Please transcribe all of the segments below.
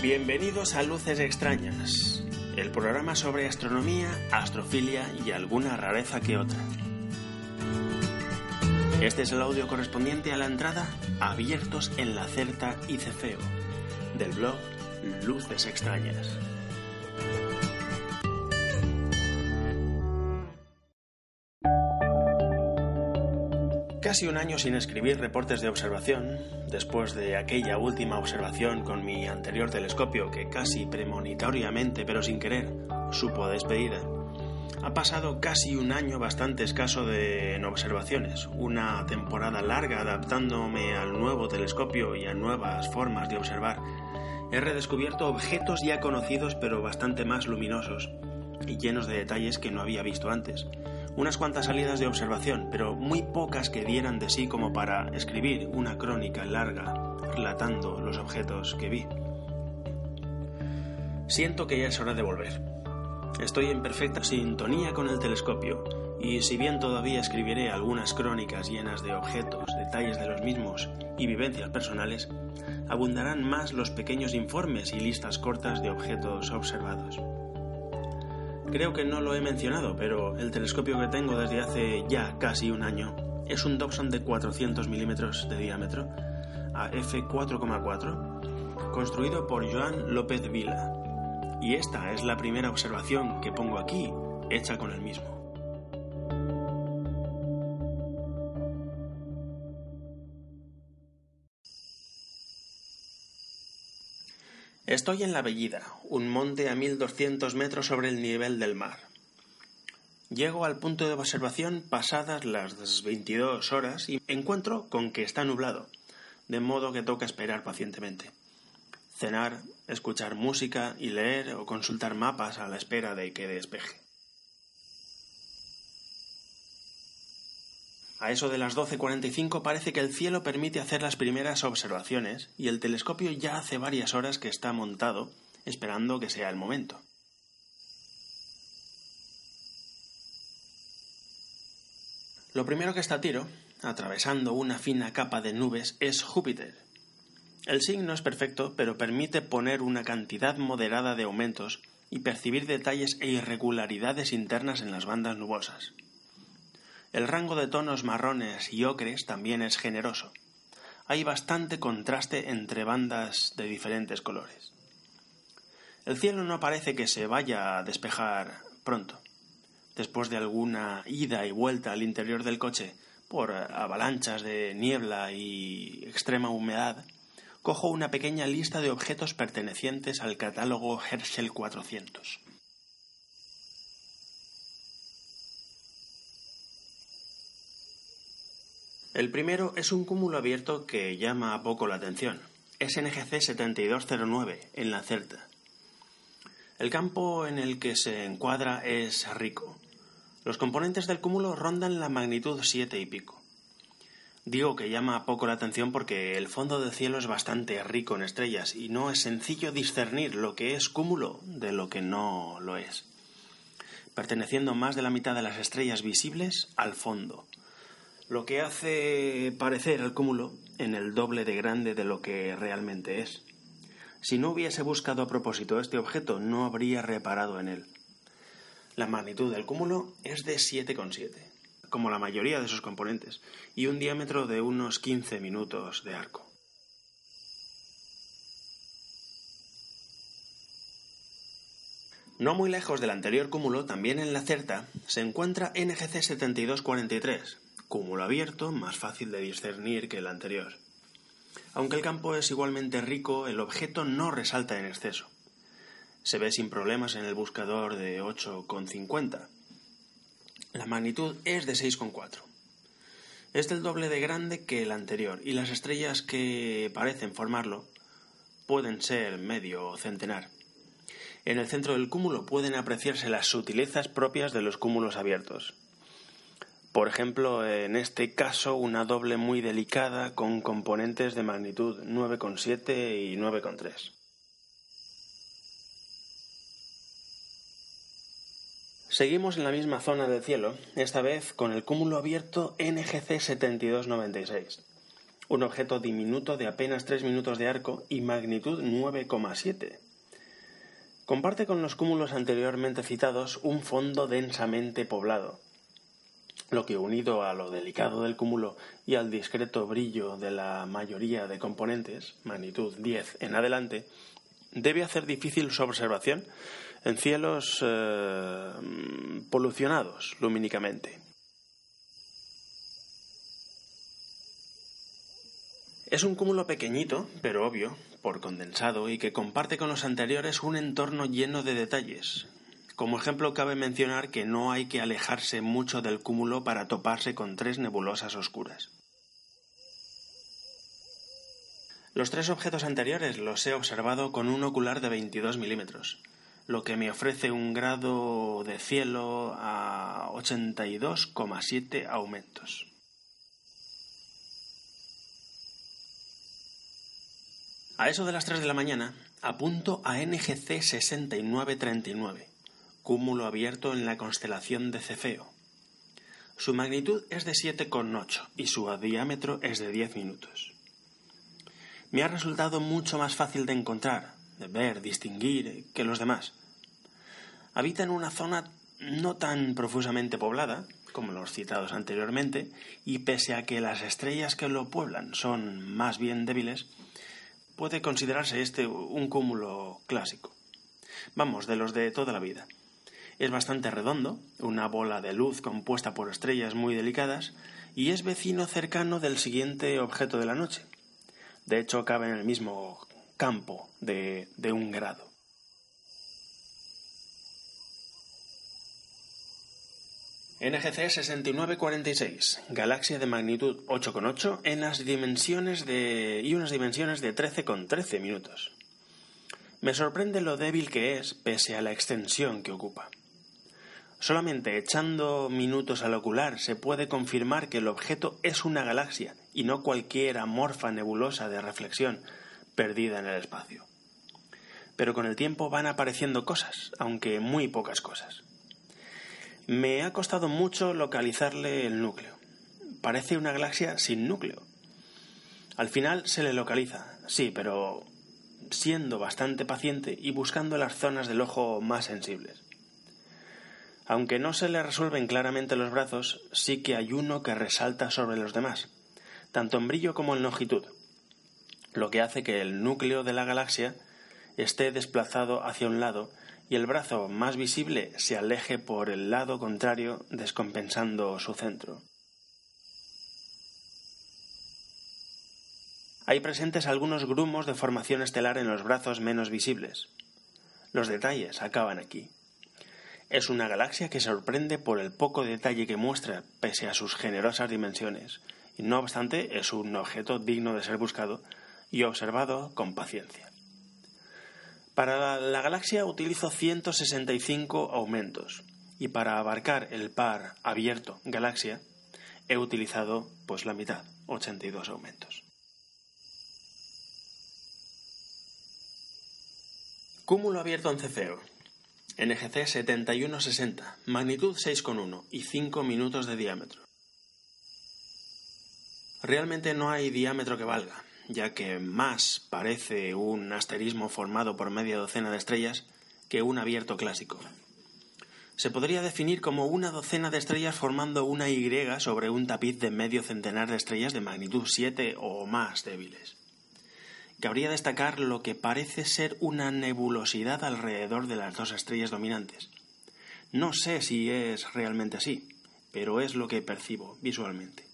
Bienvenidos a Luces Extrañas, el programa sobre astronomía, astrofilia y alguna rareza que otra. Este es el audio correspondiente a la entrada Abiertos en la Certa y Cefeo, del blog Luces Extrañas. Casi un año sin escribir reportes de observación, después de aquella última observación con mi anterior telescopio que casi premonitoriamente pero sin querer supo despedida. Ha pasado casi un año bastante escaso de en observaciones, una temporada larga adaptándome al nuevo telescopio y a nuevas formas de observar. He redescubierto objetos ya conocidos pero bastante más luminosos y llenos de detalles que no había visto antes unas cuantas salidas de observación, pero muy pocas que dieran de sí como para escribir una crónica larga relatando los objetos que vi. Siento que ya es hora de volver. Estoy en perfecta sintonía con el telescopio, y si bien todavía escribiré algunas crónicas llenas de objetos, detalles de los mismos y vivencias personales, abundarán más los pequeños informes y listas cortas de objetos observados. Creo que no lo he mencionado, pero el telescopio que tengo desde hace ya casi un año es un Dobson de 400 milímetros de diámetro a f4,4, construido por Joan López Vila. Y esta es la primera observación que pongo aquí, hecha con el mismo. Estoy en la Bellida, un monte a 1200 metros sobre el nivel del mar. Llego al punto de observación pasadas las 22 horas y encuentro con que está nublado, de modo que toca esperar pacientemente. Cenar, escuchar música y leer o consultar mapas a la espera de que despeje. A eso de las 12.45 parece que el cielo permite hacer las primeras observaciones y el telescopio ya hace varias horas que está montado, esperando que sea el momento. Lo primero que está a tiro, atravesando una fina capa de nubes, es Júpiter. El signo es perfecto, pero permite poner una cantidad moderada de aumentos y percibir detalles e irregularidades internas en las bandas nubosas. El rango de tonos marrones y ocres también es generoso. Hay bastante contraste entre bandas de diferentes colores. El cielo no parece que se vaya a despejar pronto. Después de alguna ida y vuelta al interior del coche por avalanchas de niebla y extrema humedad, cojo una pequeña lista de objetos pertenecientes al catálogo Herschel 400. El primero es un cúmulo abierto que llama a poco la atención. Es NGC 7209 en la Certa. El campo en el que se encuadra es rico. Los componentes del cúmulo rondan la magnitud 7 y pico. Digo que llama poco la atención porque el fondo del cielo es bastante rico en estrellas y no es sencillo discernir lo que es cúmulo de lo que no lo es, perteneciendo más de la mitad de las estrellas visibles al fondo lo que hace parecer al cúmulo en el doble de grande de lo que realmente es. Si no hubiese buscado a propósito este objeto, no habría reparado en él. La magnitud del cúmulo es de 7,7, como la mayoría de sus componentes, y un diámetro de unos 15 minutos de arco. No muy lejos del anterior cúmulo, también en la certa, se encuentra NGC 7243, cúmulo abierto, más fácil de discernir que el anterior. Aunque el campo es igualmente rico, el objeto no resalta en exceso. Se ve sin problemas en el buscador de 8,50. La magnitud es de 6,4. Es del doble de grande que el anterior y las estrellas que parecen formarlo pueden ser medio o centenar. En el centro del cúmulo pueden apreciarse las sutilezas propias de los cúmulos abiertos. Por ejemplo, en este caso, una doble muy delicada con componentes de magnitud 9,7 y 9,3. Seguimos en la misma zona del cielo, esta vez con el cúmulo abierto NGC 7296, un objeto diminuto de apenas 3 minutos de arco y magnitud 9,7. Comparte con los cúmulos anteriormente citados un fondo densamente poblado, lo que unido a lo delicado del cúmulo y al discreto brillo de la mayoría de componentes, magnitud 10 en adelante, debe hacer difícil su observación en cielos eh, polucionados lumínicamente. Es un cúmulo pequeñito, pero obvio, por condensado, y que comparte con los anteriores un entorno lleno de detalles. Como ejemplo cabe mencionar que no hay que alejarse mucho del cúmulo para toparse con tres nebulosas oscuras. Los tres objetos anteriores los he observado con un ocular de 22 milímetros, lo que me ofrece un grado de cielo a 82,7 aumentos. A eso de las 3 de la mañana apunto a NGC 6939, cúmulo abierto en la constelación de Cefeo. Su magnitud es de 7,8 y su diámetro es de 10 minutos me ha resultado mucho más fácil de encontrar, de ver, distinguir que los demás. Habita en una zona no tan profusamente poblada como los citados anteriormente, y pese a que las estrellas que lo pueblan son más bien débiles, puede considerarse este un cúmulo clásico. Vamos, de los de toda la vida. Es bastante redondo, una bola de luz compuesta por estrellas muy delicadas, y es vecino cercano del siguiente objeto de la noche, de hecho, cabe en el mismo campo de, un grado. NGC 6946, galaxia de magnitud 8,8 en las dimensiones de y unas dimensiones de 13,13 minutos. Me sorprende lo débil que es pese a la extensión que ocupa. Solamente echando minutos al ocular se puede confirmar que el objeto es una galaxia y no cualquier amorfa nebulosa de reflexión perdida en el espacio. Pero con el tiempo van apareciendo cosas, aunque muy pocas cosas. Me ha costado mucho localizarle el núcleo. Parece una galaxia sin núcleo. Al final se le localiza, sí, pero siendo bastante paciente y buscando las zonas del ojo más sensibles. Aunque no se le resuelven claramente los brazos, sí que hay uno que resalta sobre los demás, tanto en brillo como en longitud, lo que hace que el núcleo de la galaxia esté desplazado hacia un lado y el brazo más visible se aleje por el lado contrario, descompensando su centro. Hay presentes algunos grumos de formación estelar en los brazos menos visibles. Los detalles acaban aquí. Es una galaxia que sorprende por el poco detalle que muestra, pese a sus generosas dimensiones, y no obstante es un objeto digno de ser buscado y observado con paciencia. Para la, galaxia utilizo 165 aumentos y para abarcar el par abierto galaxia he utilizado pues la mitad, 82 aumentos. Cúmulo abierto en Cefeo. NGC 7160, magnitud 6,1 y 5 minutos de diámetro. Realmente no hay diámetro que valga, ya que más parece un asterismo formado por media docena de estrellas que un abierto clásico. Se podría definir como una docena de estrellas formando una Y sobre un tapiz de medio centenar de estrellas de magnitud 7 o más débiles cabría destacar lo que parece ser una nebulosidad alrededor de las dos estrellas dominantes. No sé si es realmente así, pero es lo que percibo visualmente.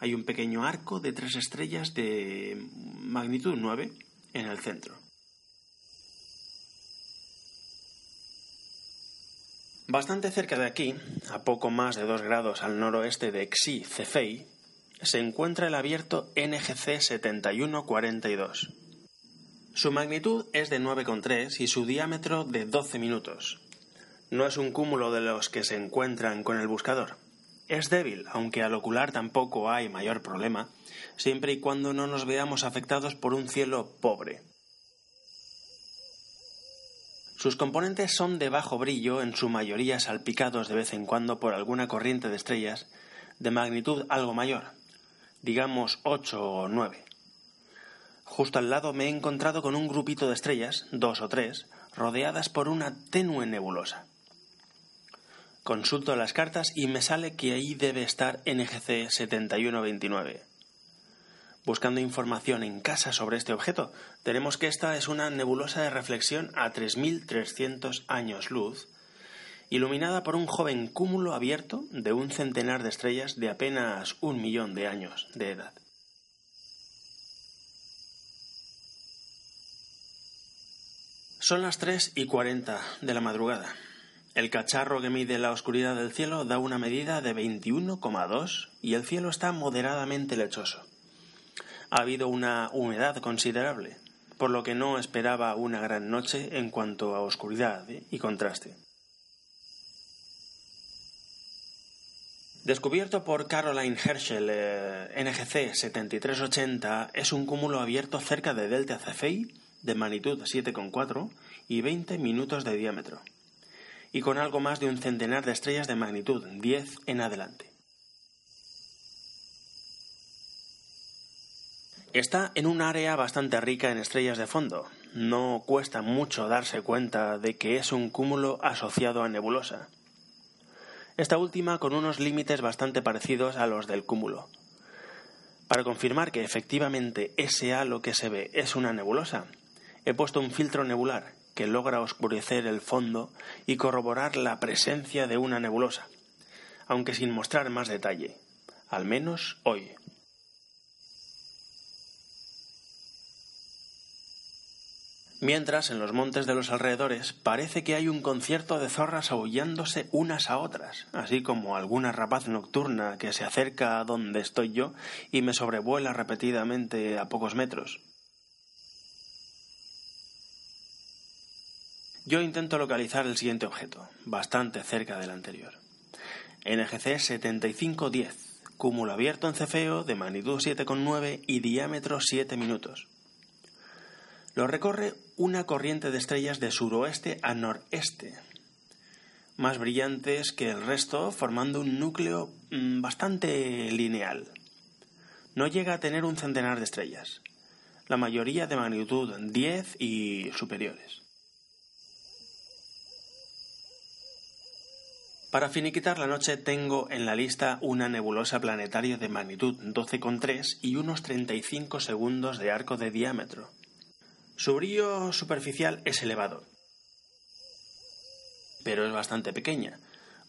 Hay un pequeño arco de tres estrellas de magnitud 9 en el centro. Bastante cerca de aquí, a poco más de dos grados al noroeste de Xi Cefei, se encuentra el abierto NGC 7142. Su magnitud es de 9,3 y su diámetro de 12 minutos. No es un cúmulo de los que se encuentran con el buscador. Es débil, aunque al ocular tampoco hay mayor problema, siempre y cuando no nos veamos afectados por un cielo pobre. Sus componentes son de bajo brillo, en su mayoría salpicados de vez en cuando por alguna corriente de estrellas de magnitud algo mayor, digamos 8 o 9. Justo al lado me he encontrado con un grupito de estrellas, dos o tres, rodeadas por una tenue nebulosa. Consulto las cartas y me sale que ahí debe estar NGC 7129. Buscando información en casa sobre este objeto, tenemos que esta es una nebulosa de reflexión a 3.300 años luz, iluminada por un joven cúmulo abierto de un centenar de estrellas de apenas un millón de años de edad. Son las 3 y 40 de la madrugada. El cacharro que mide la oscuridad del cielo da una medida de 21,2 y el cielo está moderadamente lechoso ha habido una humedad considerable, por lo que no esperaba una gran noche en cuanto a oscuridad y contraste. Descubierto por Caroline Herschel, eh, NGC 7380 es un cúmulo abierto cerca de Delta Cephei de magnitud 7,4 y 20 minutos de diámetro, y con algo más de un centenar de estrellas de magnitud 10 en adelante. Está en un área bastante rica en estrellas de fondo. No cuesta mucho darse cuenta de que es un cúmulo asociado a nebulosa. Esta última con unos límites bastante parecidos a los del cúmulo. Para confirmar que efectivamente ese halo que se ve es una nebulosa, he puesto un filtro nebular que logra oscurecer el fondo y corroborar la presencia de una nebulosa, aunque sin mostrar más detalle, al menos hoy. Mientras, en los montes de los alrededores parece que hay un concierto de zorras aullándose unas a otras, así como alguna rapaz nocturna que se acerca a donde estoy yo y me sobrevuela repetidamente a pocos metros. Yo intento localizar el siguiente objeto, bastante cerca del anterior. NGC 7510, cúmulo abierto en cefeo de magnitud 7,9 y diámetro 7 minutos. Lo recorre una corriente de estrellas de suroeste a noreste, más brillantes que el resto, formando un núcleo mm, bastante lineal. No llega a tener un centenar de estrellas, la mayoría de magnitud 10 y superiores. Para finiquitar la noche tengo en la lista una nebulosa planetaria de magnitud 12,3 y unos 35 segundos de arco de diámetro. Su brillo superficial es elevado, pero es bastante pequeña,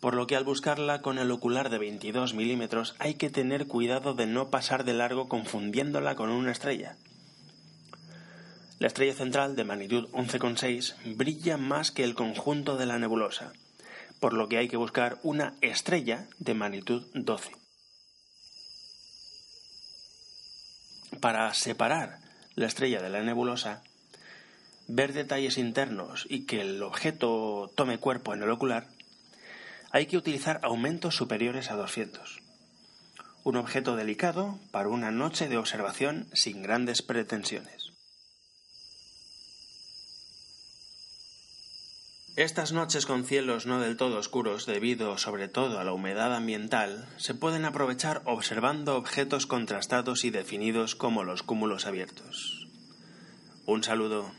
por lo que al buscarla con el ocular de 22 milímetros hay que tener cuidado de no pasar de largo confundiéndola con una estrella. La estrella central, de magnitud 11,6, brilla más que el conjunto de la nebulosa, por lo que hay que buscar una estrella de magnitud 12. Para separar la estrella de la nebulosa, ver detalles internos y que el objeto tome cuerpo en el ocular, hay que utilizar aumentos superiores a 200. Un objeto delicado para una noche de observación sin grandes pretensiones. Estas noches con cielos no del todo oscuros, debido sobre todo a la humedad ambiental, se pueden aprovechar observando objetos contrastados y definidos como los cúmulos abiertos. Un saludo.